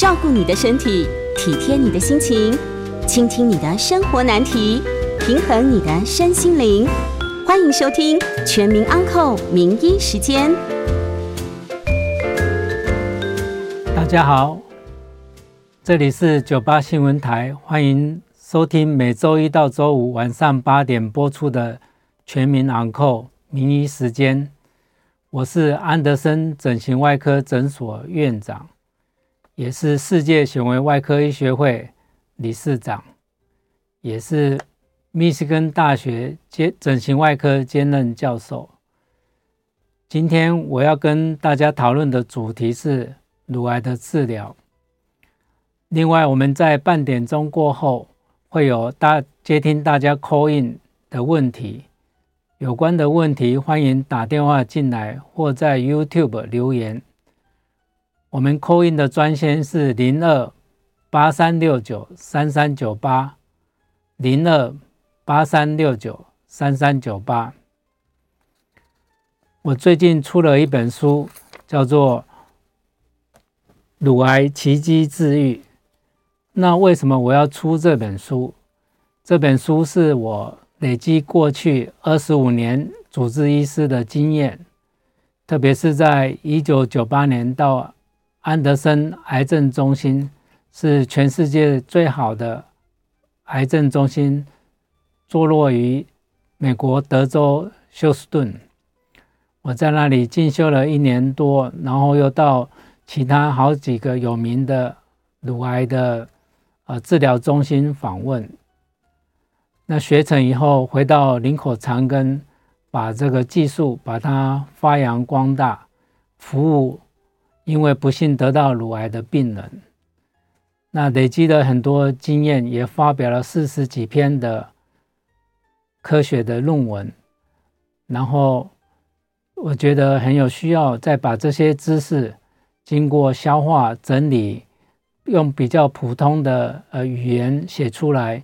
照顾你的身体，体贴你的心情，倾听你的生活难题，平衡你的身心灵。欢迎收听《全民安扣名医时间》。大家好，这里是九八新闻台，欢迎收听每周一到周五晚上八点播出的。全民安扣名医时间，我是安德森整形外科诊所院长，也是世界显微外科医学会理事长，也是密西根大学兼整形外科兼任教授。今天我要跟大家讨论的主题是乳癌的治疗。另外，我们在半点钟过后会有大接听大家 call in 的问题。有关的问题，欢迎打电话进来或在 YouTube 留言。我们 call in 的专线是零二八三六九三三九八零二八三六九三三九八。我最近出了一本书，叫做《乳癌奇迹治愈》。那为什么我要出这本书？这本书是我。累积过去二十五年主治医师的经验，特别是在一九九八年到安德森癌症中心，是全世界最好的癌症中心，坐落于美国德州休斯顿。我在那里进修了一年多，然后又到其他好几个有名的乳癌的呃治疗中心访问。那学成以后，回到林口长庚，把这个技术把它发扬光大，服务因为不幸得到乳癌的病人。那累积了很多经验，也发表了四十几篇的科学的论文。然后我觉得很有需要，再把这些知识经过消化整理，用比较普通的呃语言写出来。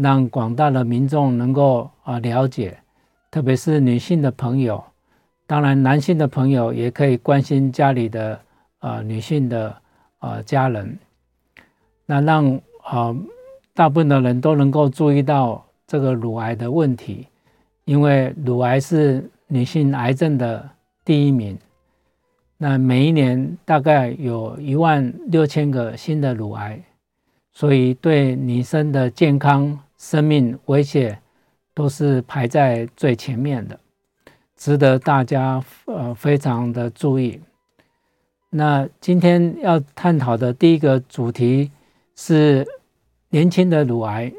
让广大的民众能够啊了解，特别是女性的朋友，当然男性的朋友也可以关心家里的啊女性的啊家人，那让啊大部分的人都能够注意到这个乳癌的问题，因为乳癌是女性癌症的第一名，那每一年大概有一万六千个新的乳癌，所以对女生的健康。生命威胁都是排在最前面的，值得大家呃非常的注意。那今天要探讨的第一个主题是年轻的乳癌。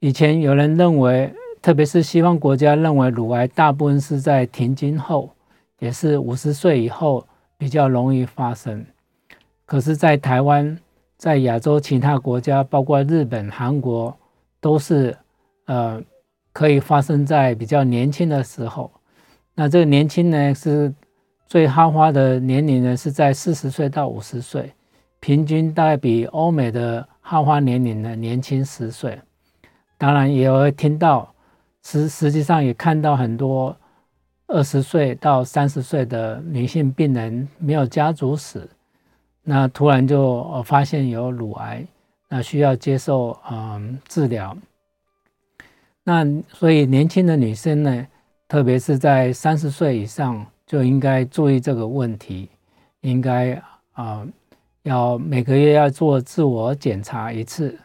以前有人认为，特别是西方国家认为乳癌大部分是在停经后，也是五十岁以后比较容易发生。可是，在台湾，在亚洲其他国家，包括日本、韩国。都是，呃，可以发生在比较年轻的时候。那这个年轻呢，是最哈花的年龄呢，是在四十岁到五十岁，平均大概比欧美的哈花年龄呢年轻十岁。当然，也会听到，实实际上也看到很多二十岁到三十岁的女性病人没有家族史，那突然就发现有乳癌。那需要接受嗯治疗，那所以年轻的女生呢，特别是在三十岁以上，就应该注意这个问题，应该啊要每个月要做自我检查一次。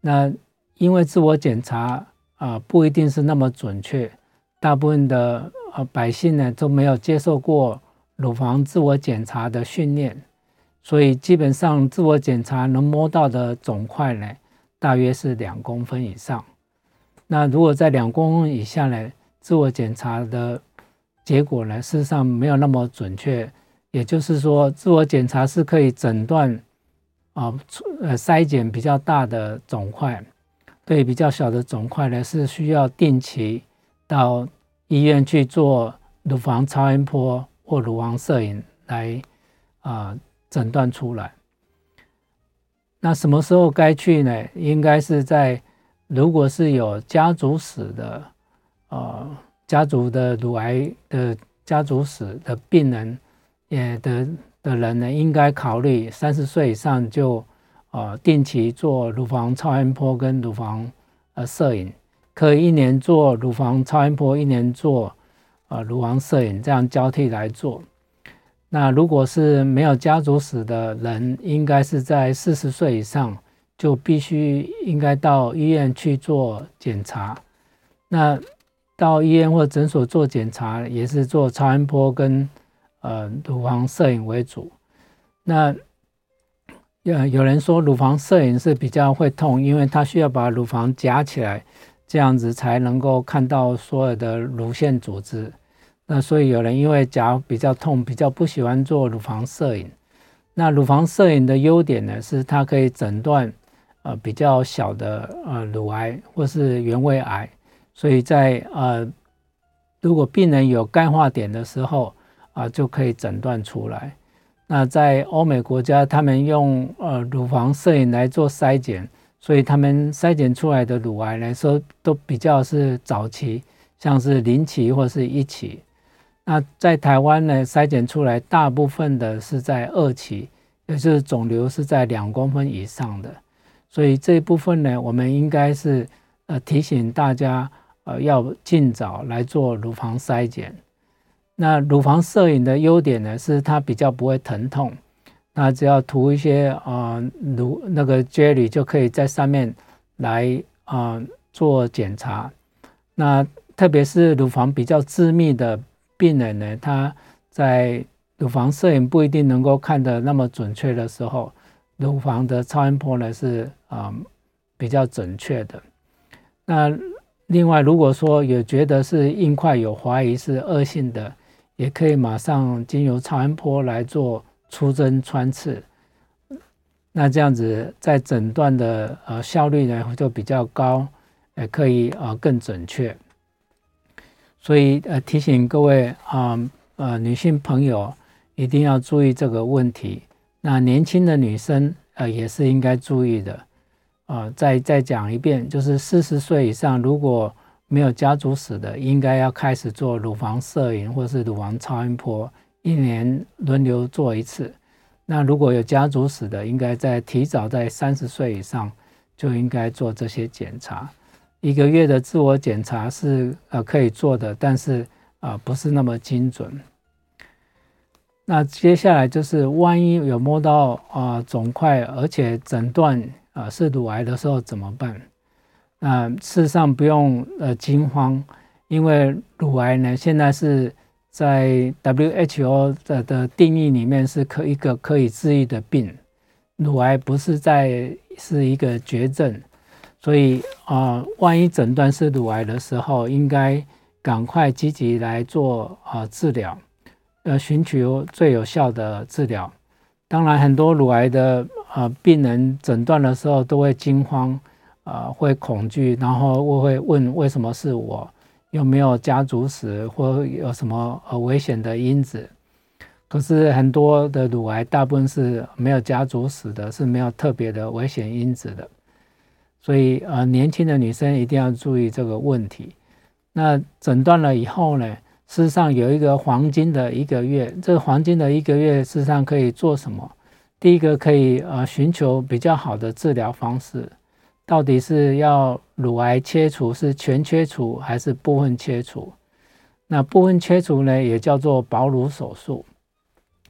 那因为自我检查啊不一定是那么准确，大部分的呃百姓呢都没有接受过乳房自我检查的训练。所以基本上，自我检查能摸到的肿块呢，大约是两公分以上。那如果在两公分以下呢，自我检查的结果呢，事实上没有那么准确，也就是说，自我检查是可以诊断啊，呃，筛检比较大的肿块，对比较小的肿块呢，是需要定期到医院去做乳房超音波或乳房摄影来啊诊断出来。那什么时候该去呢？应该是在如果是有家族史的，呃，家族的乳癌的家族史的病人，也的的人呢，应该考虑三十岁以上就，呃，定期做乳房超音波跟乳房呃摄影，可以一年做乳房超音波，一年做呃乳房摄影，这样交替来做。那如果是没有家族史的人，应该是在四十岁以上就必须应该到医院去做检查。那到医院或诊所做检查，也是做超音波跟呃乳房摄影为主。那有有人说乳房摄影是比较会痛，因为它需要把乳房夹起来，这样子才能够看到所有的乳腺组织。那所以有人因为脚比较痛，比较不喜欢做乳房摄影。那乳房摄影的优点呢，是它可以诊断呃比较小的呃乳癌或是原位癌。所以在呃如果病人有钙化点的时候啊、就可以诊断出来。那在欧美国家，他们用呃乳房摄影来做筛检，所以他们筛检出来的乳癌来说都比较是早期，像是零期或是一期。那在台湾呢，筛检出来大部分的是在二期，也就是肿瘤是在两公分以上的，所以这一部分呢，我们应该是呃提醒大家呃要尽早来做乳房筛检。那乳房摄影的优点呢，是它比较不会疼痛，那只要涂一些啊乳那个 jelly 就可以在上面来啊、做检查。那特别是乳房比较致密的。病人呢，他在乳房摄影不一定能够看得那么准确的时候，乳房的超音波呢是啊、比较准确的。那另外，如果说有觉得是硬块有怀疑是恶性的，也可以马上经由超音波来做出针穿刺。那这样子在诊断的呃效率呢就比较高，也可以啊更准确。所以呃提醒各位啊呃女性朋友一定要注意这个问题。那年轻的女生呃也是应该注意的啊、再再讲一遍，就是四十岁以上如果没有家族史的，应该要开始做乳房摄影或是乳房超音波，一年轮流做一次。那如果有家族史的，应该在提早在三十岁以上就应该做这些检查。一个月的自我检查是呃可以做的，但是啊、呃、不是那么精准。那接下来就是万一有摸到啊肿块，而且诊断啊是乳癌的时候怎么办？那事实上不用呃惊慌，因为乳癌呢现在是在 WHO 的的定义里面是可一个可以治愈的病，乳癌不是在是一个绝症。所以啊、万一诊断是乳癌的时候，应该赶快积极来做啊、治疗，呃，寻求最有效的治疗。当然，很多乳癌的呃病人诊断的时候都会惊慌，啊、会恐惧，然后我会问为什么是我，有没有家族史或有什么呃危险的因子？可是很多的乳癌大部分是没有家族史的，是没有特别的危险因子的。所以，呃，年轻的女生一定要注意这个问题。那诊断了以后呢，事实上有一个黄金的一个月。这个黄金的一个月，事实上可以做什么？第一个可以呃寻求比较好的治疗方式，到底是要乳癌切除，是全切除还是部分切除？那部分切除呢，也叫做保乳手术。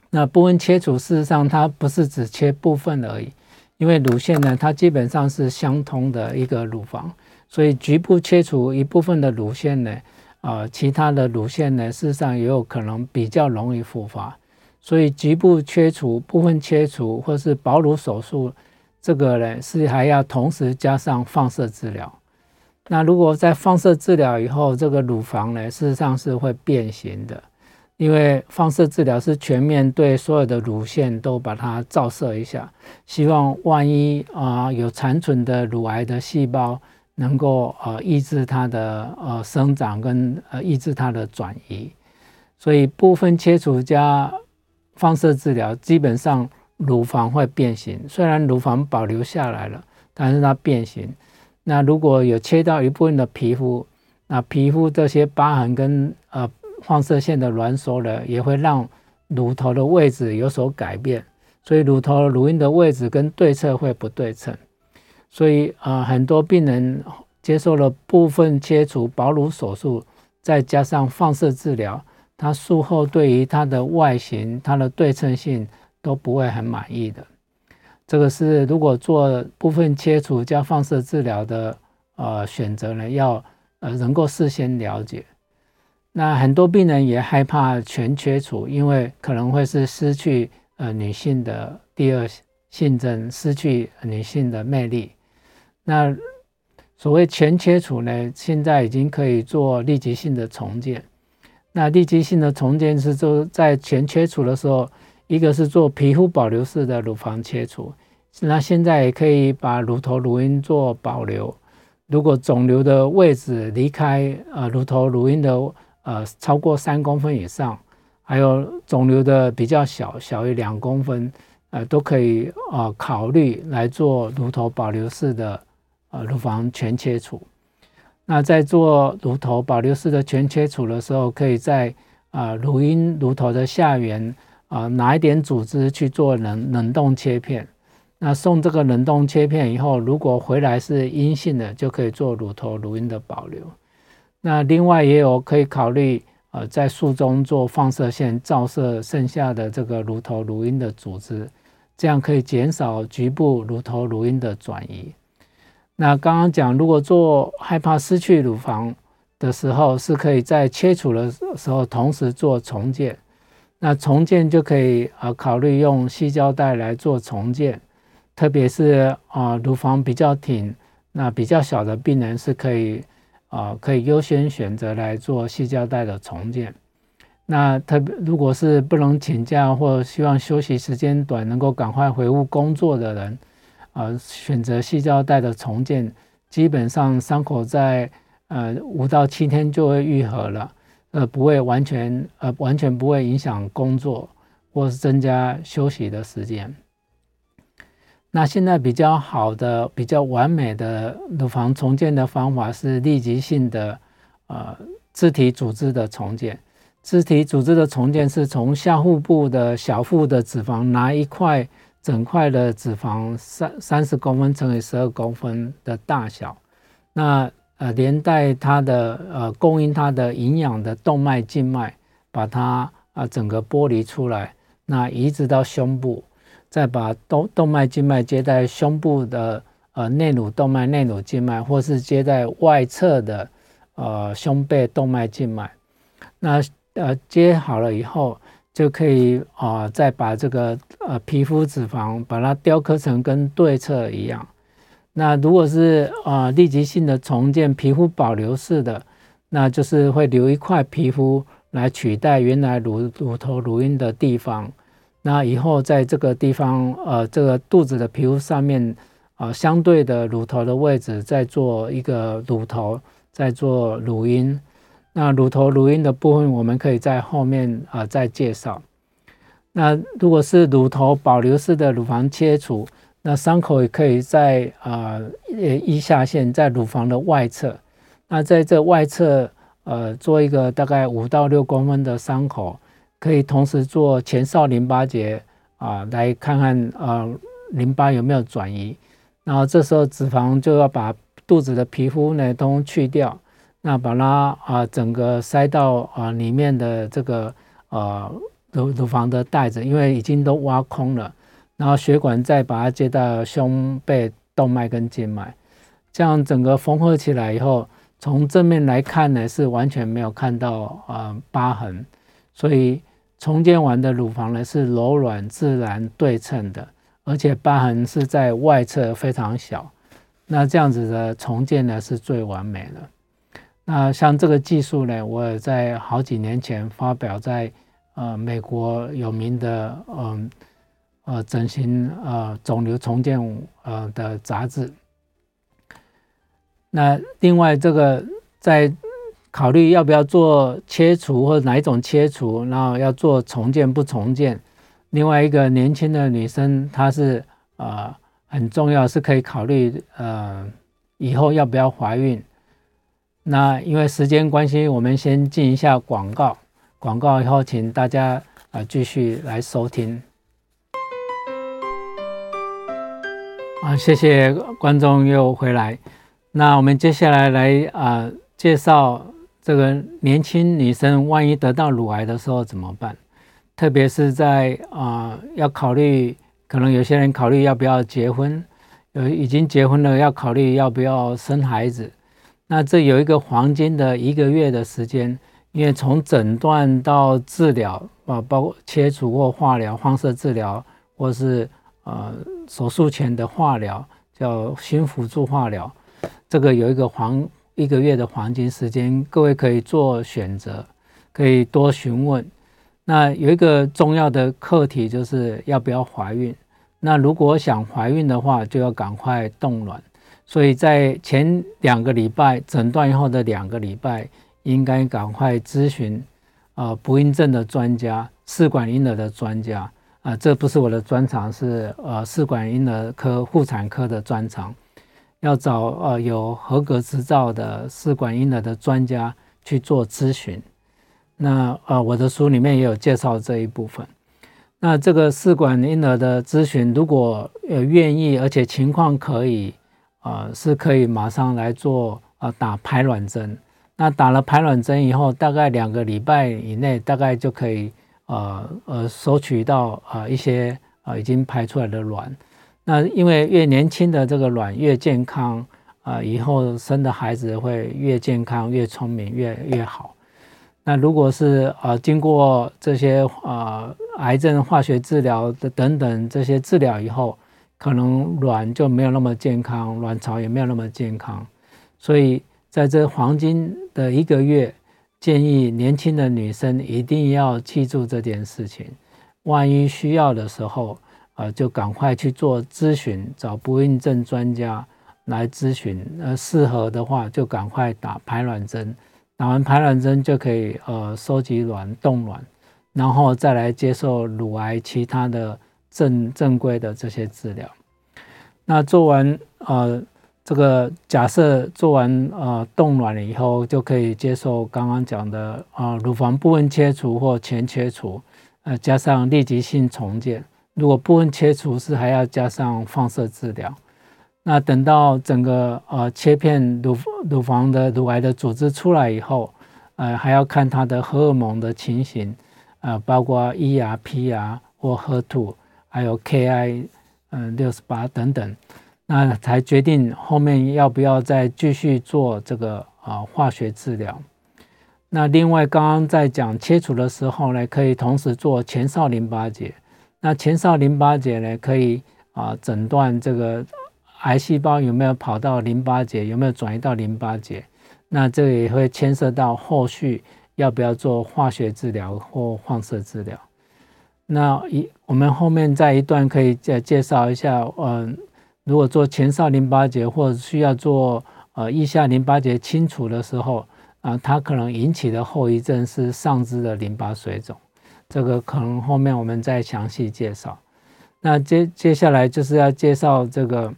那部分切除事实上它不是只切部分而已。因为乳腺呢，它基本上是相通的一个乳房，所以局部切除一部分的乳腺呢，啊、呃，其他的乳腺呢，事实上也有可能比较容易复发，所以局部切除、部分切除或是保乳手术，这个呢是还要同时加上放射治疗。那如果在放射治疗以后，这个乳房呢，事实上是会变形的。因为放射治疗是全面对所有的乳腺都把它照射一下，希望万一啊、有残存的乳癌的细胞能够呃抑制它的呃生长跟呃抑制它的转移，所以部分切除加放射治疗，基本上乳房会变形，虽然乳房保留下来了，但是它变形。那如果有切到一部分的皮肤，那皮肤这些疤痕跟呃。放射线的挛缩呢，也会让乳头的位置有所改变，所以乳头乳晕的位置跟对侧会不对称，所以啊、呃，很多病人接受了部分切除保乳手术，再加上放射治疗，他术后对于他的外形、他的对称性都不会很满意的。这个是如果做部分切除加放射治疗的呃选择呢，要呃能够事先了解。那很多病人也害怕全切除，因为可能会是失去呃女性的第二性征，失去女性的魅力。那所谓全切除呢，现在已经可以做立即性的重建。那立即性的重建是说，在全切除的时候，一个是做皮肤保留式的乳房切除，那现在也可以把乳头乳晕做保留。如果肿瘤的位置离开呃乳头乳晕的。呃，超过三公分以上，还有肿瘤的比较小，小于两公分，呃，都可以呃考虑来做乳头保留式的呃乳房全切除。那在做乳头保留式的全切除的时候，可以在啊、乳晕乳头的下缘啊、拿一点组织去做冷冷冻切片。那送这个冷冻切片以后，如果回来是阴性的，就可以做乳头乳晕的保留。那另外也有可以考虑，呃，在术中做放射线照射剩下的这个乳头乳晕的组织，这样可以减少局部乳头乳晕的转移。那刚刚讲，如果做害怕失去乳房的时候，是可以在切除的时候同时做重建。那重建就可以呃考虑用细胶带来做重建，特别是啊、乳房比较挺、那比较小的病人是可以。啊、可以优先选择来做细胶带的重建。那特别如果是不能请假或希望休息时间短，能够赶快回屋工作的人，呃，选择细胶带的重建，基本上伤口在呃五到七天就会愈合了，呃，不会完全呃完全不会影响工作或是增加休息的时间。那现在比较好的、比较完美的乳房重建的方法是立即性的，呃，自体组织的重建。自体组织的重建是从下腹部的小腹的脂肪拿一块整块的脂肪三三十公分乘以十二公分的大小，那呃连带它的呃供应它的营养的动脉静脉，把它啊、整个剥离出来，那移植到胸部。再把动动脉静脉接在胸部的呃内乳动脉、内乳静脉，或是接在外侧的呃胸背动脉静脉。那呃接好了以后，就可以啊、再把这个呃皮肤脂肪把它雕刻成跟对侧一样。那如果是啊、立即性的重建皮肤保留式的，那就是会留一块皮肤来取代原来乳乳头乳晕的地方。那以后在这个地方，呃，这个肚子的皮肤上面，呃，相对的乳头的位置，再做一个乳头，再做乳晕。那乳头乳晕的部分，我们可以在后面呃再介绍。那如果是乳头保留式的乳房切除，那伤口也可以在呃腋下线，在乳房的外侧。那在这外侧，呃，做一个大概五到六公分的伤口。可以同时做前哨淋巴结啊，来看看啊淋巴有没有转移。然后这时候脂肪就要把肚子的皮肤呢都去掉，那把它啊整个塞到啊里面的这个呃乳乳房的袋子，因为已经都挖空了。然后血管再把它接到胸背动脉跟静脉，这样整个缝合起来以后，从正面来看呢是完全没有看到啊疤痕，所以。重建完的乳房呢是柔软、自然、对称的，而且疤痕是在外侧非常小。那这样子的重建呢是最完美的。那像这个技术呢，我也在好几年前发表在呃美国有名的嗯呃，呃整形呃肿瘤重建呃的杂志。那另外这个在考虑要不要做切除或者哪一种切除，然后要做重建不重建。另外一个年轻的女生，她是呃很重要，是可以考虑呃以后要不要怀孕。那因为时间关系，我们先进一下广告，广告以后请大家啊、继续来收听。啊，谢谢观众又回来。那我们接下来来啊、介绍。这个年轻女生万一得到乳癌的时候怎么办？特别是在啊、要考虑，可能有些人考虑要不要结婚，有已经结婚了要考虑要不要生孩子。那这有一个黄金的一个月的时间，因为从诊断到治疗啊，包括切除或化疗、放射治疗，或是呃手术前的化疗，叫新辅助化疗，这个有一个黄。一个月的黄金时间，各位可以做选择，可以多询问。那有一个重要的课题就是要不要怀孕。那如果想怀孕的话，就要赶快冻卵。所以在前两个礼拜诊断以后的两个礼拜，应该赶快咨询啊不孕症的专家、试管婴儿的专家啊。这不是我的专长，是呃试管婴儿科妇产科的专长。要找呃有合格执照的试管婴儿的专家去做咨询。那呃我的书里面也有介绍这一部分。那这个试管婴儿的咨询，如果呃愿意而且情况可以，呃是可以马上来做呃打排卵针。那打了排卵针以后，大概两个礼拜以内，大概就可以呃呃收取到呃一些呃已经排出来的卵。那因为越年轻的这个卵越健康啊、呃，以后生的孩子会越健康、越聪明、越越好。那如果是呃经过这些呃癌症化学治疗的等等这些治疗以后，可能卵就没有那么健康，卵巢也没有那么健康。所以在这黄金的一个月，建议年轻的女生一定要记住这件事情，万一需要的时候。呃，就赶快去做咨询，找不孕症专家来咨询。呃，适合的话就赶快打排卵针，打完排卵针就可以呃收集卵、冻卵，然后再来接受乳癌其他的正正规的这些治疗。那做完呃这个假设做完呃冻卵了以后，就可以接受刚刚讲的啊、呃、乳房部分切除或全切除，呃加上立即性重建。如果部分切除是还要加上放射治疗，那等到整个呃切片乳乳房的乳癌的组织出来以后，呃还要看它的荷尔蒙的情形，呃包括 ER、PR 或 HER2，还有 KI 嗯六十八等等，那才决定后面要不要再继续做这个呃化学治疗。那另外刚刚在讲切除的时候呢，可以同时做前哨淋巴结。那前哨淋巴结呢，可以啊诊断这个癌细胞有没有跑到淋巴结，有没有转移到淋巴结。那这也会牵涉到后续要不要做化学治疗或放射治疗。那一我们后面再一段可以再介绍一下，嗯，如果做前哨淋巴结或者需要做呃腋下淋巴结清除的时候啊，它可能引起的后遗症是上肢的淋巴水肿。这个可能后面我们再详细介绍。那接接下来就是要介绍这个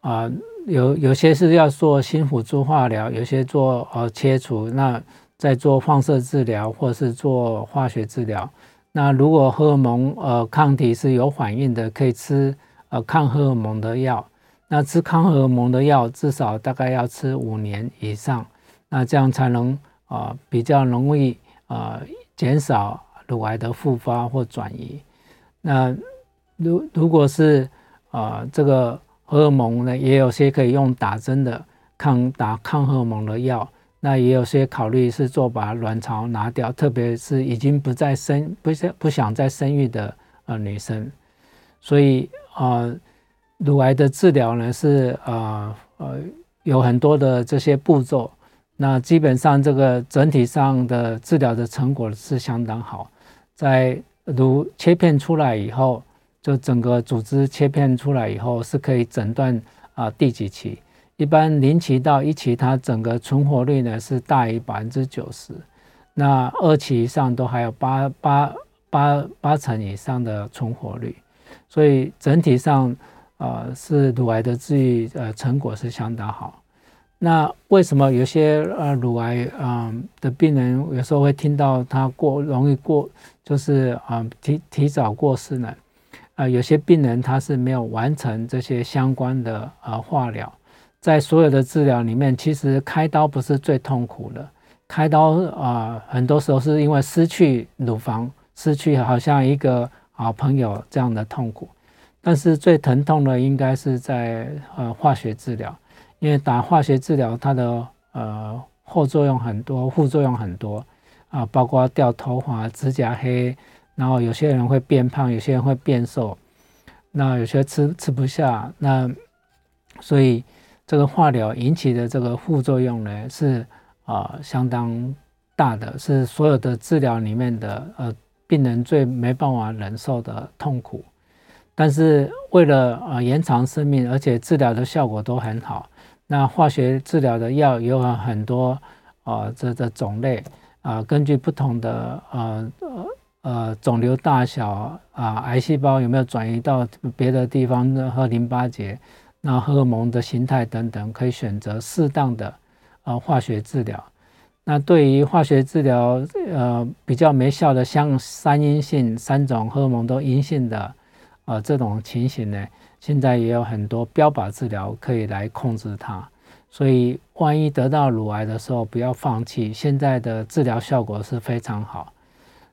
啊、有有些是要做新辅助化疗，有些做呃切除，那再做放射治疗或是做化学治疗。那如果荷尔蒙呃抗体是有反应的，可以吃呃抗荷尔蒙的药。那吃抗荷尔蒙的药至少大概要吃五年以上，那这样才能啊、呃、比较容易啊。呃减少乳癌的复发或转移。那如如果是啊、呃，这个荷尔蒙呢，也有些可以用打针的抗打抗荷尔蒙的药。那也有些考虑是做把卵巢拿掉，特别是已经不再生不想不想再生育的呃女生。所以啊、呃，乳癌的治疗呢是啊呃，呃有很多的这些步骤。那基本上这个整体上的治疗的成果是相当好，在如切片出来以后，就整个组织切片出来以后是可以诊断啊第几期。一般零期到一期，它整个存活率呢是大于百分之九十，那二期以上都还有八八八八成以上的存活率，所以整体上、呃、是乳癌的治愈呃成果是相当好。那为什么有些呃乳癌啊的病人有时候会听到他过容易过就是啊提提早过世呢？啊有些病人他是没有完成这些相关的呃化疗。在所有的治疗里面，其实开刀不是最痛苦的。开刀啊、很多时候是因为失去乳房，失去好像一个好朋友这样的痛苦。但是最疼痛的应该是在呃化学治疗，因为打化学治疗它的呃后作用很多，副作用很多啊、包括掉头发、指甲黑，然后有些人会变胖，有些人会变瘦，那有些吃吃不下，那所以。这个化疗引起的这个副作用呢，是啊、相当大的，是所有的治疗里面的呃病人最没办法忍受的痛苦。但是为了啊、延长生命，而且治疗的效果都很好，那化学治疗的药有很多啊、呃、这这种类啊、根据不同的呃呃肿瘤大小啊、癌细胞有没有转移到别的地方和淋巴结。那荷尔蒙的形态等等，可以选择适当的呃化学治疗。那对于化学治疗呃比较没效的，像三阴性三种荷尔蒙都阴性的呃这种情形呢，现在也有很多标靶治疗可以来控制它。所以万一得到乳癌的时候，不要放弃，现在的治疗效果是非常好。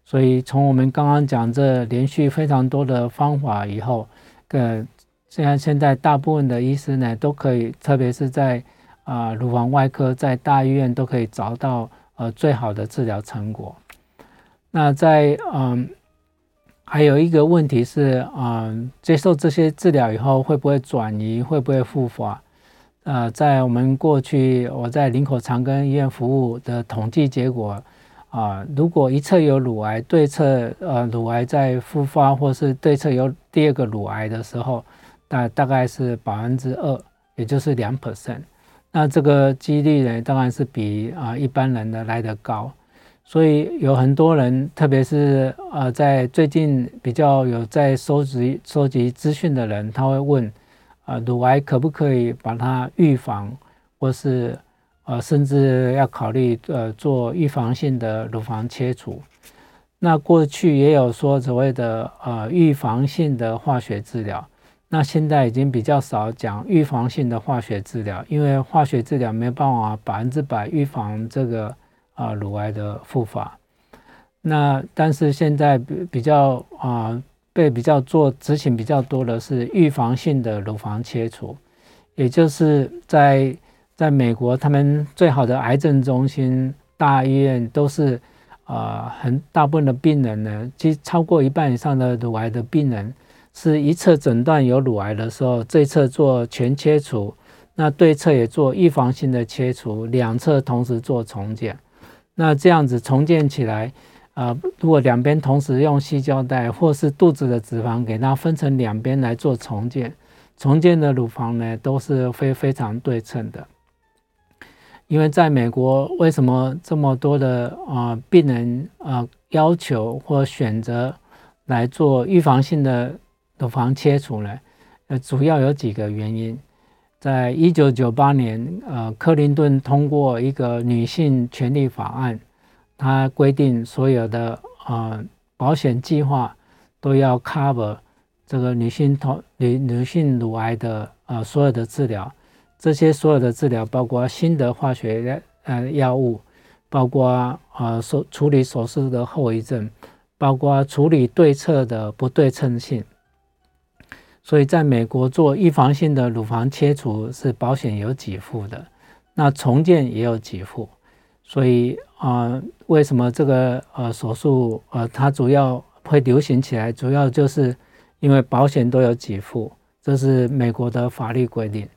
所以从我们刚刚讲这连续非常多的方法以后，呃。虽然现在大部分的医师呢都可以，特别是在啊、乳房外科，在大医院都可以找到呃最好的治疗成果。那在嗯、还有一个问题是，嗯、接受这些治疗以后会不会转移，会不会复发？呃，在我们过去我在林口长庚医院服务的统计结果啊、如果一侧有乳癌，对侧呃乳癌在复发，或是对侧有第二个乳癌的时候。大大概是百分之二，也就是两 percent，那这个几率呢，当然是比啊一般人的来得高，所以有很多人，特别是呃在最近比较有在收集收集资讯的人，他会问啊乳癌可不可以把它预防，或是呃甚至要考虑呃做预防性的乳房切除。那过去也有说所谓的呃预防性的化学治疗。那现在已经比较少讲预防性的化学治疗，因为化学治疗没有办法百分之百预防这个啊乳癌的复发。那但是现在比比较啊被比较做执行比较多的是预防性的乳房切除，也就是在在美国，他们最好的癌症中心大医院都是啊很大部分的病人呢，其实超过一半以上的乳癌的病人。是一侧诊断有乳癌的时候，这侧做全切除，那对侧也做预防性的切除，两侧同时做重建。那这样子重建起来，啊、如果两边同时用细胶带，或是肚子的脂肪给它分成两边来做重建，重建的乳房呢都是非非常对称的。因为在美国，为什么这么多的啊、病人啊、要求或选择来做预防性的？乳房切除呢，呃，主要有几个原因。在一九九八年，呃，克林顿通过一个女性权利法案，它规定所有的呃保险计划都要 cover 这个女性同女女性乳癌的呃所有的治疗。这些所有的治疗包括新的化学呃药物，包括呃手处理手术的后遗症，包括处理对侧的不对称性。所以，在美国做预防性的乳房切除是保险有给付的，那重建也有给付。所以啊、为什么这个呃手术呃它主要会流行起来，主要就是因为保险都有给付，这是美国的法律规定。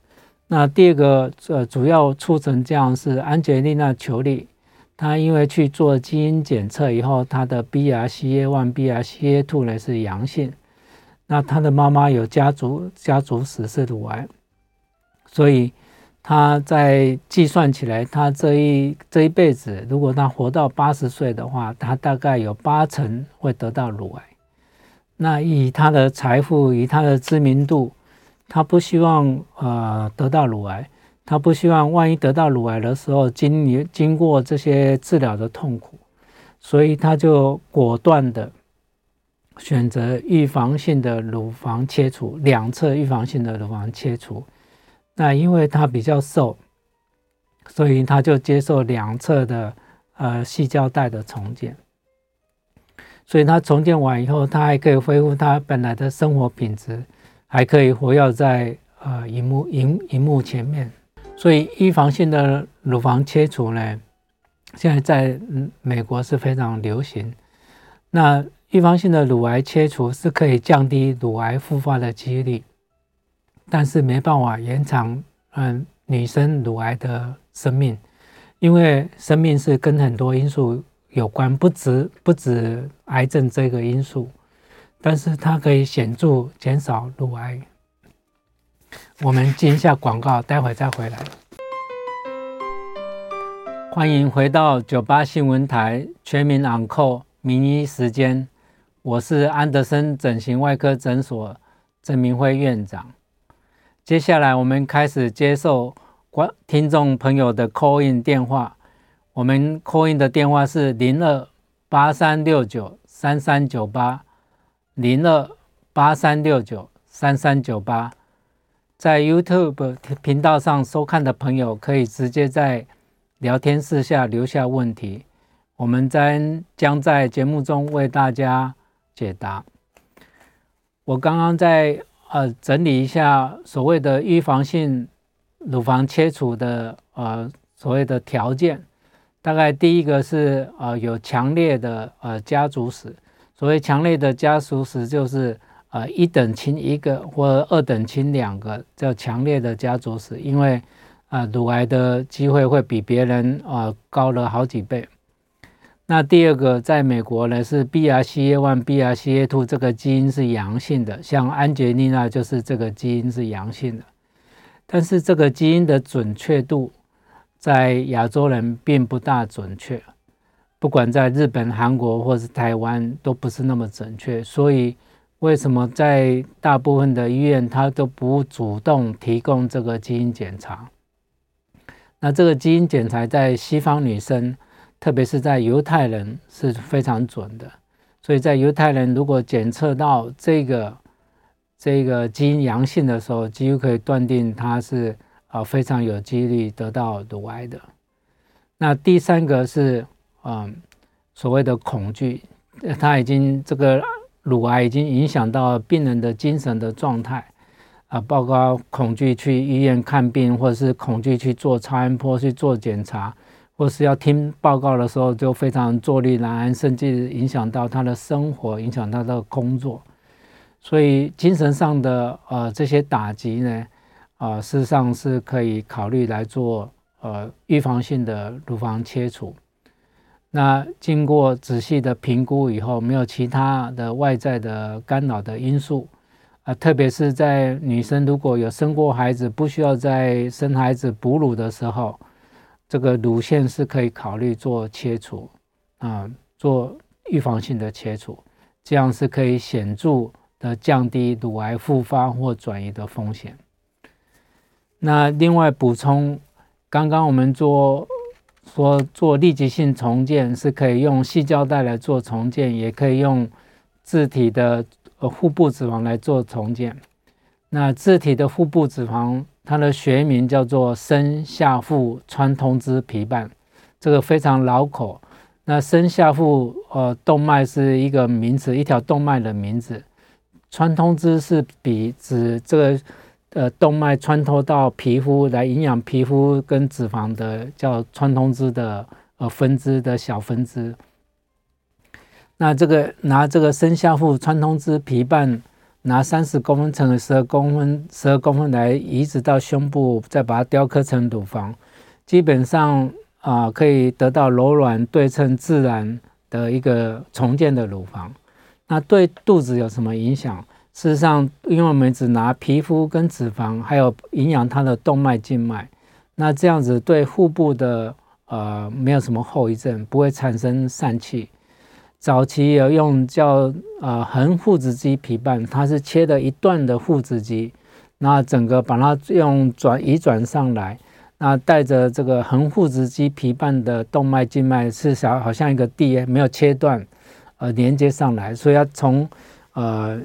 那第二个呃主要促成这样是安吉丽娜·裘丽，她因为去做基因检测以后，她的 BRCA1、BRCA2 呢是阳性。那他的妈妈有家族家族史是乳癌，所以他在计算起来，他这一这一辈子，如果他活到八十岁的话，他大概有八成会得到乳癌。那以他的财富，以他的知名度。他不希望呃得到乳癌，他不希望万一得到乳癌的时候经历经过这些治疗的痛苦，所以他就果断的选择预防性的乳房切除，两侧预防性的乳房切除。那因为他比较瘦，所以他就接受两侧的呃细胶带的重建。所以他重建完以后，他还可以恢复他本来的生活品质。还可以活跃在呃荧幕荧荧幕前面，所以预防性的乳房切除呢，现在在美国是非常流行。那预防性的乳癌切除是可以降低乳癌复发的几率，但是没办法延长嗯女生乳癌的生命，因为生命是跟很多因素有关，不止不止癌症这个因素。但是它可以显著减少乳癌。我们进一下广告，待会再回来。欢迎回到九八新闻台全民昂扣名医时间，我是安德森整形外科诊所郑明辉院长。接下来我们开始接受观听众朋友的 call in 电话，我们 call in 的电话是零二八三六九三三九八。零二八三六九三三九八，在 YouTube 频道上收看的朋友可以直接在聊天室下留下问题，我们将将在节目中为大家解答。我刚刚在呃整理一下所谓的预防性乳房切除的呃所谓的条件，大概第一个是呃有强烈的呃家族史。所谓强烈的家族史，就是呃一等亲一个或二等亲两个，叫强烈的家族史，因为啊乳癌的机会会比别人啊高了好几倍。那第二个，在美国呢是 BRCA1、BRCA2 这个基因是阳性的，像安吉丽娜就是这个基因是阳性的，但是这个基因的准确度在亚洲人并不大准确。不管在日本、韩国或是台湾，都不是那么准确。所以，为什么在大部分的医院，他都不主动提供这个基因检查？那这个基因检查在西方女生，特别是在犹太人是非常准的。所以在犹太人如果检测到这个这个基因阳性的时候，几乎可以断定他是啊非常有几率得到乳癌的。那第三个是。嗯，所谓的恐惧，他已经这个乳癌已经影响到病人的精神的状态啊，包括恐惧去医院看病，或者是恐惧去做超音波去做检查，或是要听报告的时候就非常坐立难安，甚至影响到他的生活，影响他的工作。所以精神上的呃这些打击呢，啊，事实上是可以考虑来做呃预防性的乳房切除。那经过仔细的评估以后，没有其他的外在的干扰的因素，啊，特别是在女生如果有生过孩子，不需要在生孩子哺乳的时候，这个乳腺是可以考虑做切除，啊，做预防性的切除，这样是可以显著的降低乳癌复发或转移的风险。那另外补充，刚刚我们做。说做立即性重建是可以用细胶带来做重建，也可以用自体的呃腹部脂肪来做重建。那自体的腹部脂肪，它的学名叫做深下腹穿通支皮瓣，这个非常绕口。那深下腹呃动脉是一个名词，一条动脉的名字。穿通支是比指这个。呃，动脉穿透到皮肤来营养皮肤跟脂肪的叫穿通支的呃分支的小分支。那这个拿这个深下腹穿通支皮瓣拿三十公分乘以十二公分，十二公分来移植到胸部，再把它雕刻成乳房，基本上啊、可以得到柔软、对称、自然的一个重建的乳房。那对肚子有什么影响？事实上，因为我们只拿皮肤跟脂肪，还有营养它的动脉静脉，那这样子对腹部的呃没有什么后遗症，不会产生疝气。早期有用叫呃横腹直肌皮瓣，它是切的一段的腹直肌，那整个把它用转移转上来，那带着这个横腹直肌皮瓣的动脉静脉是小好像一个地没有切断，呃连接上来，所以要从呃。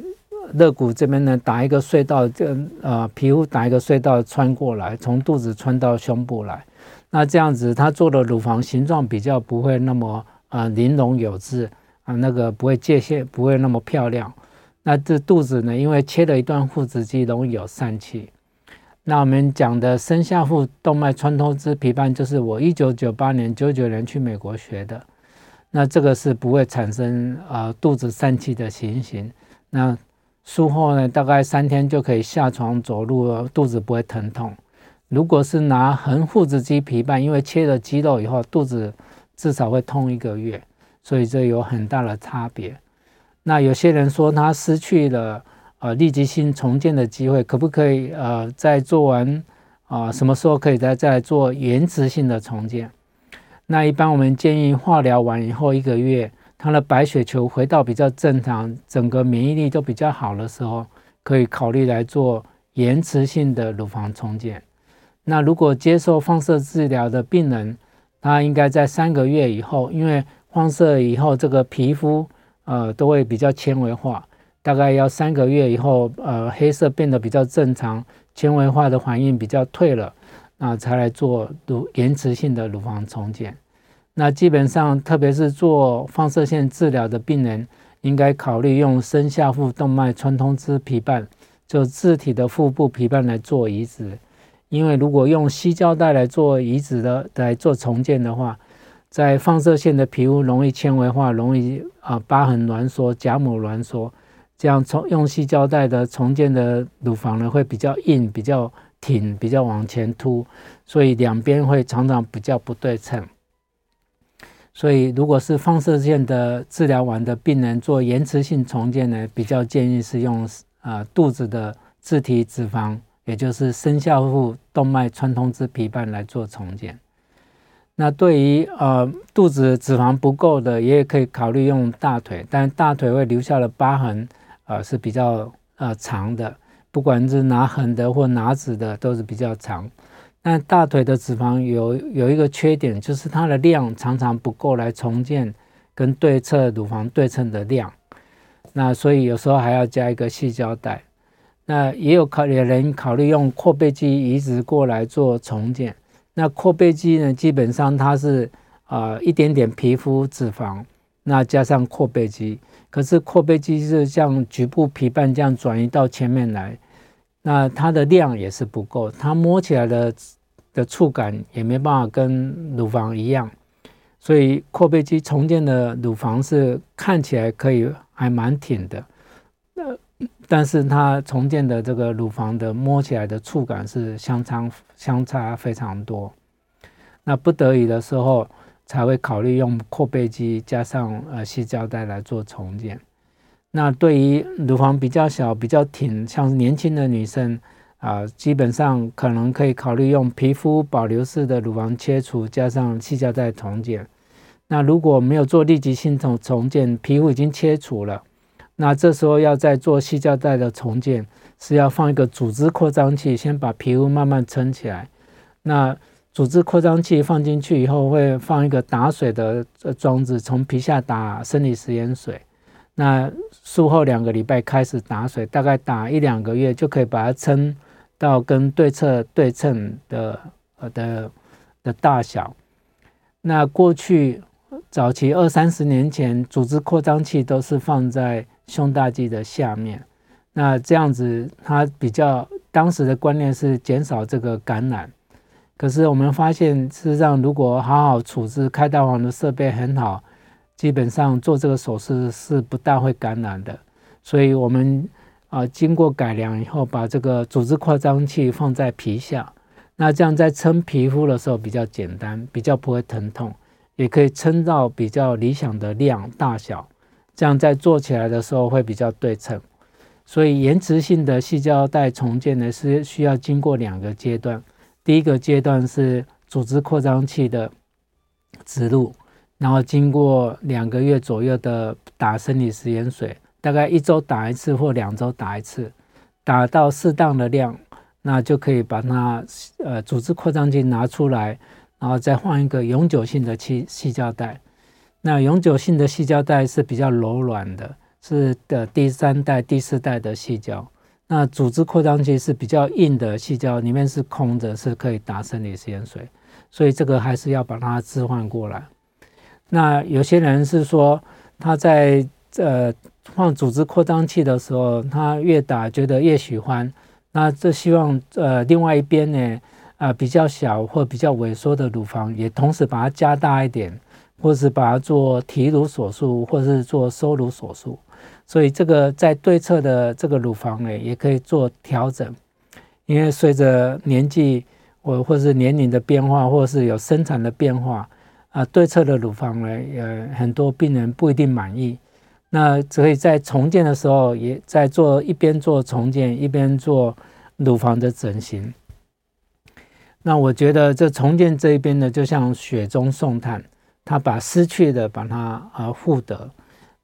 肋骨这边呢，打一个隧道，这呃皮肤打一个隧道穿过来，从肚子穿到胸部来。那这样子，他做的乳房形状比较不会那么呃玲珑有致啊，那个不会界限不会那么漂亮。那这肚子呢，因为切了一段腹直肌，容易有疝气。那我们讲的伸下腹动脉穿透支皮瓣，就是我一九九八年九九年去美国学的。那这个是不会产生呃肚子疝气的情形。那术后呢，大概三天就可以下床走路，肚子不会疼痛。如果是拿横腹直肌皮瓣，因为切了肌肉以后，肚子至少会痛一个月，所以这有很大的差别。那有些人说他失去了呃立即性重建的机会，可不可以呃再做完啊、呃？什么时候可以再再做延迟性的重建？那一般我们建议化疗完以后一个月。他的白血球回到比较正常，整个免疫力都比较好的时候，可以考虑来做延迟性的乳房重建。那如果接受放射治疗的病人，他应该在三个月以后，因为放射以后这个皮肤呃都会比较纤维化，大概要三个月以后，呃黑色变得比较正常，纤维化的反应比较退了，那才来做乳延迟性的乳房重建。那基本上，特别是做放射线治疗的病人，应该考虑用深下腹动脉穿通支皮瓣，就自体的腹部皮瓣来做移植。因为如果用矽胶带来做移植的，来做重建的话，在放射线的皮肤容易纤维化，容易啊疤痕挛缩、假膜挛缩，这样重用细胶带的重建的乳房呢，会比较硬、比较挺、比较往前凸，所以两边会常常比较不对称。所以，如果是放射线的治疗完的病人做延迟性重建呢，比较建议是用啊肚子的自体脂肪，也就是伸下腹动脉穿通支皮瓣来做重建。那对于呃肚子脂肪不够的，也可以考虑用大腿，但大腿会留下的疤痕啊是比较呃长的，不管是拿横的或拿直的，都是比较长。但大腿的脂肪有有一个缺点，就是它的量常常不够来重建跟对侧乳房对称的量，那所以有时候还要加一个矽胶带。那也有考有人考虑用阔背肌移植过来做重建。那阔背肌呢，基本上它是啊、呃、一点点皮肤脂肪，那加上阔背肌，可是阔背肌是像局部皮瓣这样转移到前面来，那它的量也是不够，它摸起来的。的触感也没办法跟乳房一样，所以阔背肌重建的乳房是看起来可以还蛮挺的，呃，但是它重建的这个乳房的摸起来的触感是相差相差非常多，那不得已的时候才会考虑用扩背肌加上呃细胶带来做重建。那对于乳房比较小、比较挺，像年轻的女生。啊，基本上可能可以考虑用皮肤保留式的乳房切除，加上细胶带重建。那如果没有做立即性重重建，皮肤已经切除了，那这时候要再做细胶带的重建，是要放一个组织扩张器，先把皮肤慢慢撑起来。那组织扩张器放进去以后，会放一个打水的装置，从皮下打生理食盐水。那术后两个礼拜开始打水，大概打一两个月就可以把它撑。到跟对侧对称的呃的的大小，那过去早期二三十年前，组织扩张器都是放在胸大肌的下面，那这样子它比较当时的观念是减少这个感染，可是我们发现事实上如果好好处置，开刀房的设备很好，基本上做这个手术是不大会感染的，所以我们。啊，经过改良以后，把这个组织扩张器放在皮下，那这样在撑皮肤的时候比较简单，比较不会疼痛，也可以撑到比较理想的量大小，这样在做起来的时候会比较对称。所以延迟性的细胶带重建呢，是需要经过两个阶段，第一个阶段是组织扩张器的植入，然后经过两个月左右的打生理食盐水。大概一周打一次或两周打一次，打到适当的量，那就可以把它呃组织扩张器拿出来，然后再换一个永久性的气细胶带。那永久性的细胶带是比较柔软的，是的第三代、第四代的细胶。那组织扩张器是比较硬的细胶，里面是空的，是可以打生理食盐水，所以这个还是要把它置换过来。那有些人是说他在呃。放组织扩张器的时候，他越打觉得越喜欢，那这希望呃另外一边呢啊、呃、比较小或比较萎缩的乳房也同时把它加大一点，或是把它做提乳手术，或是做收乳手术，所以这个在对侧的这个乳房呢也可以做调整，因为随着年纪或或是年龄的变化，或是有生产的变化啊、对侧的乳房呢呃很多病人不一定满意。那所以在重建的时候，也在做一边做重建，一边做乳房的整形。那我觉得这重建这一边呢，就像雪中送炭，他把失去的把它啊获得。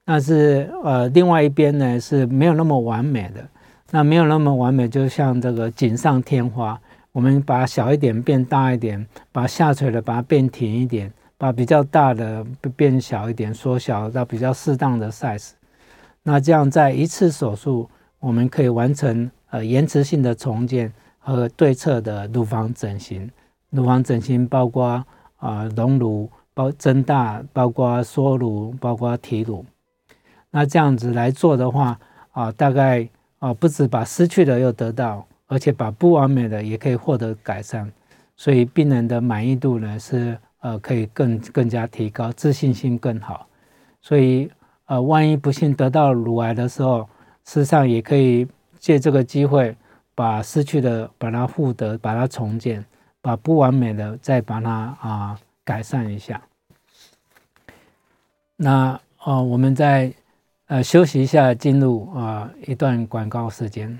但是呃，另外一边呢是没有那么完美的。那没有那么完美，就像这个锦上添花，我们把小一点变大一点，把下垂的把它变挺一点。把比较大的变小一点，缩小到比较适当的 size。那这样在一次手术，我们可以完成呃延迟性的重建和对侧的乳房整形。乳房整形包括啊隆乳、包增大、包括缩乳、包括提乳。那这样子来做的话啊，大概啊不止把失去的又得到，而且把不完美的也可以获得改善。所以病人的满意度呢是。呃，可以更更加提高，自信心更好，所以呃，万一不幸得到乳癌的时候，事实上也可以借这个机会，把失去的把它获得，把它重建，把不完美的再把它啊、改善一下。那呃，我们再呃休息一下，进入啊、一段广告时间。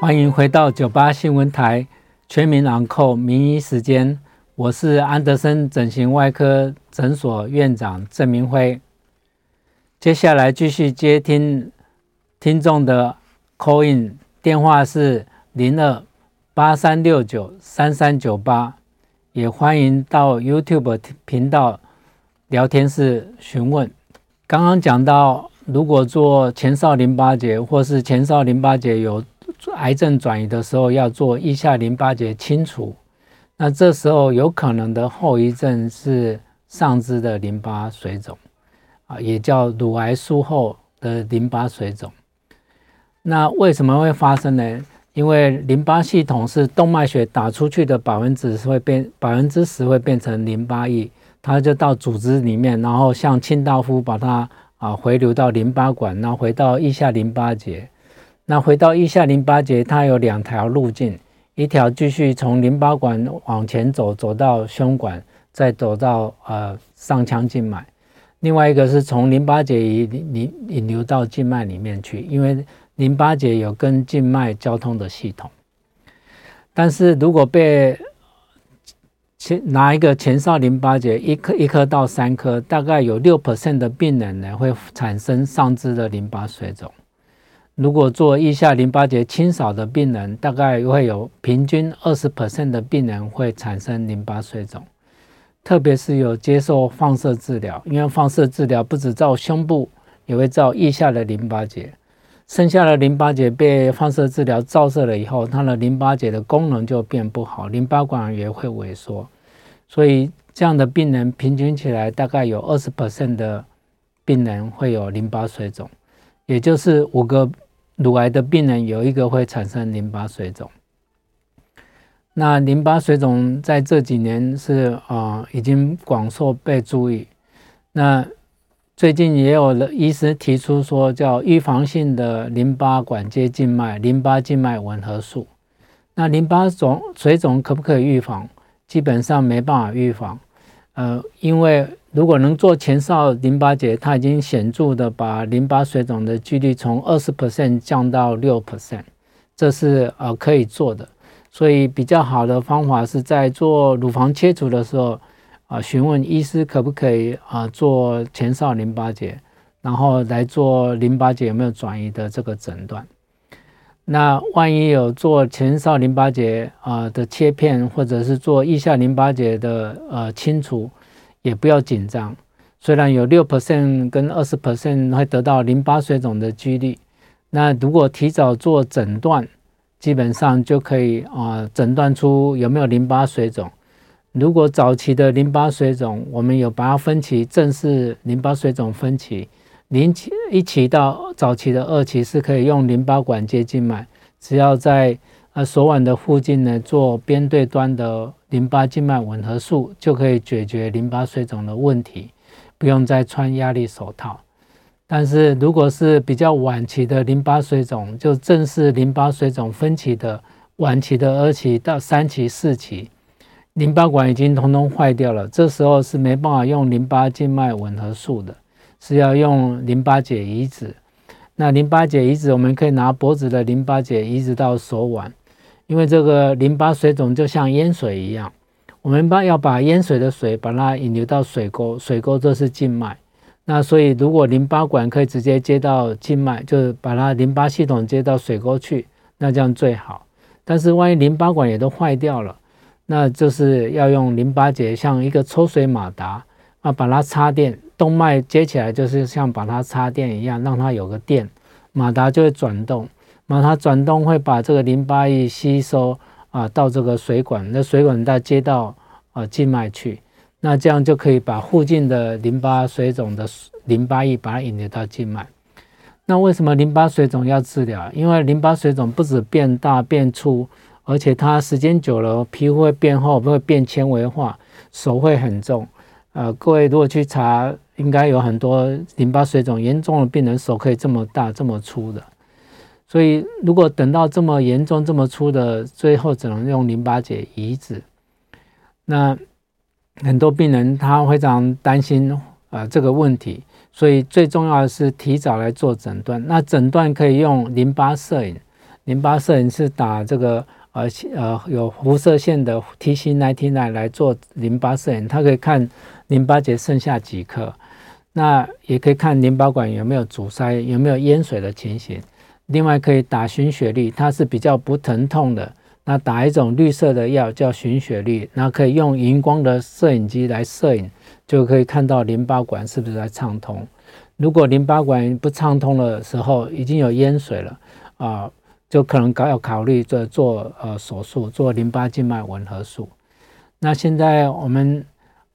欢迎回到九八新闻台全民昂扣名医时间，我是安德森整形外科诊所院长郑明辉。接下来继续接听听众的 call in 电话是零二八三六九三三九八，也欢迎到 YouTube 频道聊天室询问。刚刚讲到，如果做前哨淋巴结或是前哨淋巴结有癌症转移的时候要做腋下淋巴结清除，那这时候有可能的后遗症是上肢的淋巴水肿，啊，也叫乳癌术后的淋巴水肿。那为什么会发生呢？因为淋巴系统是动脉血打出去的百分之十会变百分之十会变成淋巴液，它就到组织里面，然后像清道夫把它啊回流到淋巴管，然后回到腋下淋巴结。那回到腋下淋巴结，它有两条路径，一条继续从淋巴管往前走，走到胸管，再走到呃上腔静脉；另外一个是从淋巴结引引引流到静脉里面去，因为淋巴结有跟静脉交通的系统。但是如果被前拿一个前哨淋巴结一颗一颗到三颗，大概有六 percent 的病人呢会产生上肢的淋巴水肿。如果做腋下淋巴结清扫的病人，大概会有平均二十 percent 的病人会产生淋巴水肿，特别是有接受放射治疗，因为放射治疗不止照胸部，也会照腋下的淋巴结。剩下的淋巴结被放射治疗照射了以后，它的淋巴结的功能就变不好，淋巴管也会萎缩。所以这样的病人平均起来，大概有二十 percent 的病人会有淋巴水肿，也就是五个。乳癌的病人有一个会产生淋巴水肿，那淋巴水肿在这几年是啊、已经广受被注意。那最近也有医师提出说，叫预防性的淋巴管接静脉淋巴静脉吻合术。那淋巴肿水肿可不可以预防？基本上没办法预防。呃，因为如果能做前哨淋巴结，它已经显著的把淋巴水肿的几率从二十 percent 降到六 percent，这是呃可以做的。所以比较好的方法是在做乳房切除的时候。啊，询问医师可不可以啊做前哨淋巴结，然后来做淋巴结有没有转移的这个诊断。那万一有做前哨淋巴结啊的切片，或者是做腋下淋巴结的呃清除，也不要紧张。虽然有六 percent 跟二十 percent 会得到淋巴水肿的几率，那如果提早做诊断，基本上就可以啊诊断出有没有淋巴水肿。如果早期的淋巴水肿，我们有把它分期，正式淋巴水肿分期，零期一期到早期的二期是可以用淋巴管接静脉，只要在呃手腕的附近呢做边对端的淋巴静脉吻合术，就可以解决淋巴水肿的问题，不用再穿压力手套。但是如果是比较晚期的淋巴水肿，就正式淋巴水肿分期的晚期的二期到三期四期。淋巴管已经通通坏掉了，这时候是没办法用淋巴静脉吻合术的，是要用淋巴结移植。那淋巴结移植，我们可以拿脖子的淋巴结移植到手腕，因为这个淋巴水肿就像淹水一样，我们把要把淹水的水把它引流到水沟，水沟这是静脉。那所以如果淋巴管可以直接接到静脉，就是把它淋巴系统接到水沟去，那这样最好。但是万一淋巴管也都坏掉了。那就是要用淋巴结，像一个抽水马达啊，把它插电，动脉接起来就是像把它插电一样，让它有个电，马达就会转动，马达转动会把这个淋巴液吸收啊到这个水管，那水管再接到啊静脉去，那这样就可以把附近的淋巴水肿的淋巴液把它引流到静脉。那为什么淋巴水肿要治疗？因为淋巴水肿不止变大变粗。而且它时间久了，皮肤会变厚，会变纤维化，手会很重。呃，各位如果去查，应该有很多淋巴水肿严重的病人手可以这么大、这么粗的。所以，如果等到这么严重、这么粗的，最后只能用淋巴结移植。那很多病人他非常担心啊、呃、这个问题，所以最重要的是提早来做诊断。那诊断可以用淋巴摄影，淋巴摄影是打这个。而且呃，有辐射线的 Tc99 来做淋巴摄影，它可以看淋巴结剩下几颗，那也可以看淋巴管有没有阻塞，有没有淹水的情形。另外可以打循血绿，它是比较不疼痛的。那打一种绿色的药叫循血绿，那可以用荧光的摄影机来摄影，就可以看到淋巴管是不是在畅通。如果淋巴管不畅通的时候，已经有淹水了啊。就可能要考虑做做呃手术，做淋巴静脉吻合术。那现在我们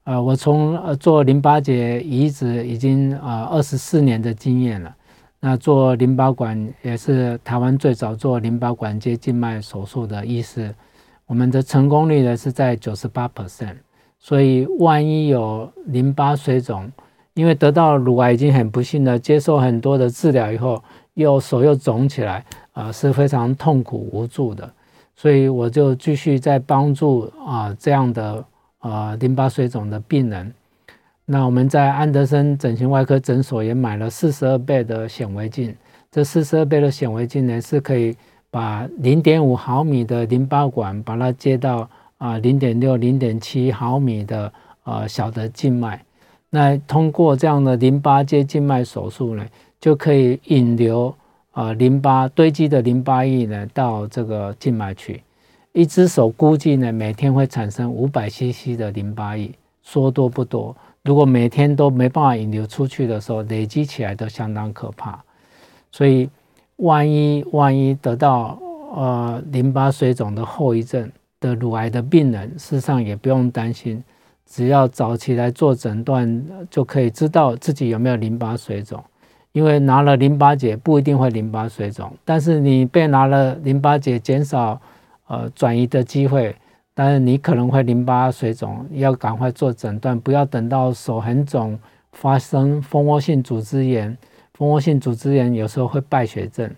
呃，我从呃做淋巴结移植已经啊二十四年的经验了。那做淋巴管也是台湾最早做淋巴管接静脉手术的医师，我们的成功率呢是在九十八 percent。所以万一有淋巴水肿，因为得到乳癌已经很不幸的接受很多的治疗以后，又手又肿起来。啊，是非常痛苦无助的，所以我就继续在帮助啊这样的啊淋巴水肿的病人。那我们在安德森整形外科诊所也买了四十二倍的显微镜，这四十二倍的显微镜呢是可以把零点五毫米的淋巴管把它接到啊零点六、零点七毫米的呃小的静脉。那通过这样的淋巴接静脉手术呢，就可以引流。呃，淋巴堆积的淋巴液呢，到这个静脉去，一只手估计呢，每天会产生五百 CC 的淋巴液，说多不多。如果每天都没办法引流出去的时候，累积起来都相当可怕。所以，万一万一得到呃淋巴水肿的后遗症的乳癌的病人，事实上也不用担心，只要早期来做诊断，就可以知道自己有没有淋巴水肿。因为拿了淋巴结不一定会淋巴水肿，但是你被拿了淋巴结，减少呃转移的机会，但是你可能会淋巴水肿，要赶快做诊断，不要等到手很肿，发生蜂窝性组织炎。蜂窝性组织炎有时候会败血症，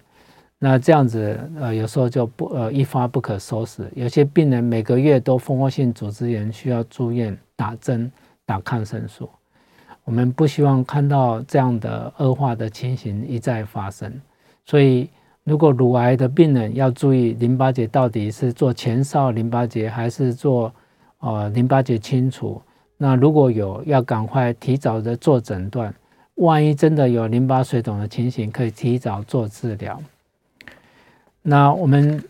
那这样子呃有时候就不呃一发不可收拾。有些病人每个月都蜂窝性组织炎，需要住院打针打抗生素。我们不希望看到这样的恶化的情形一再发生，所以。如果乳癌的病人要注意淋巴结到底是做前哨淋巴结还是做呃淋巴结清除，那如果有要赶快提早的做诊断，万一真的有淋巴水肿的情形，可以提早做治疗。那我们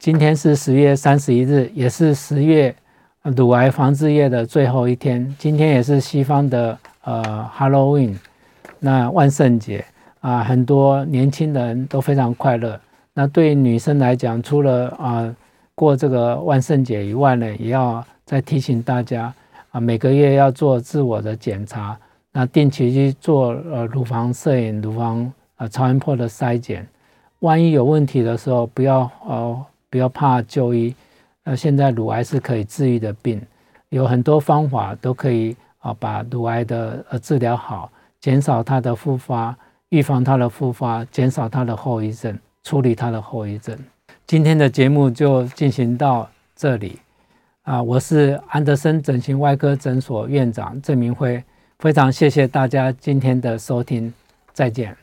今天是十月三十一日，也是十月乳癌防治月的最后一天，今天也是西方的呃 Halloween，那万圣节。啊，很多年轻人都非常快乐。那对于女生来讲，除了啊过这个万圣节以外呢，也要再提醒大家啊，每个月要做自我的检查，那定期去做呃乳房摄影、乳房呃超音波的筛检。万一有问题的时候，不要呃不要怕就医。那现在乳癌是可以治愈的病，有很多方法都可以啊把乳癌的呃治疗好，减少它的复发。预防它的复发，减少它的后遗症，处理它的后遗症。今天的节目就进行到这里啊！我是安德森整形外科诊所院长郑明辉，非常谢谢大家今天的收听，再见。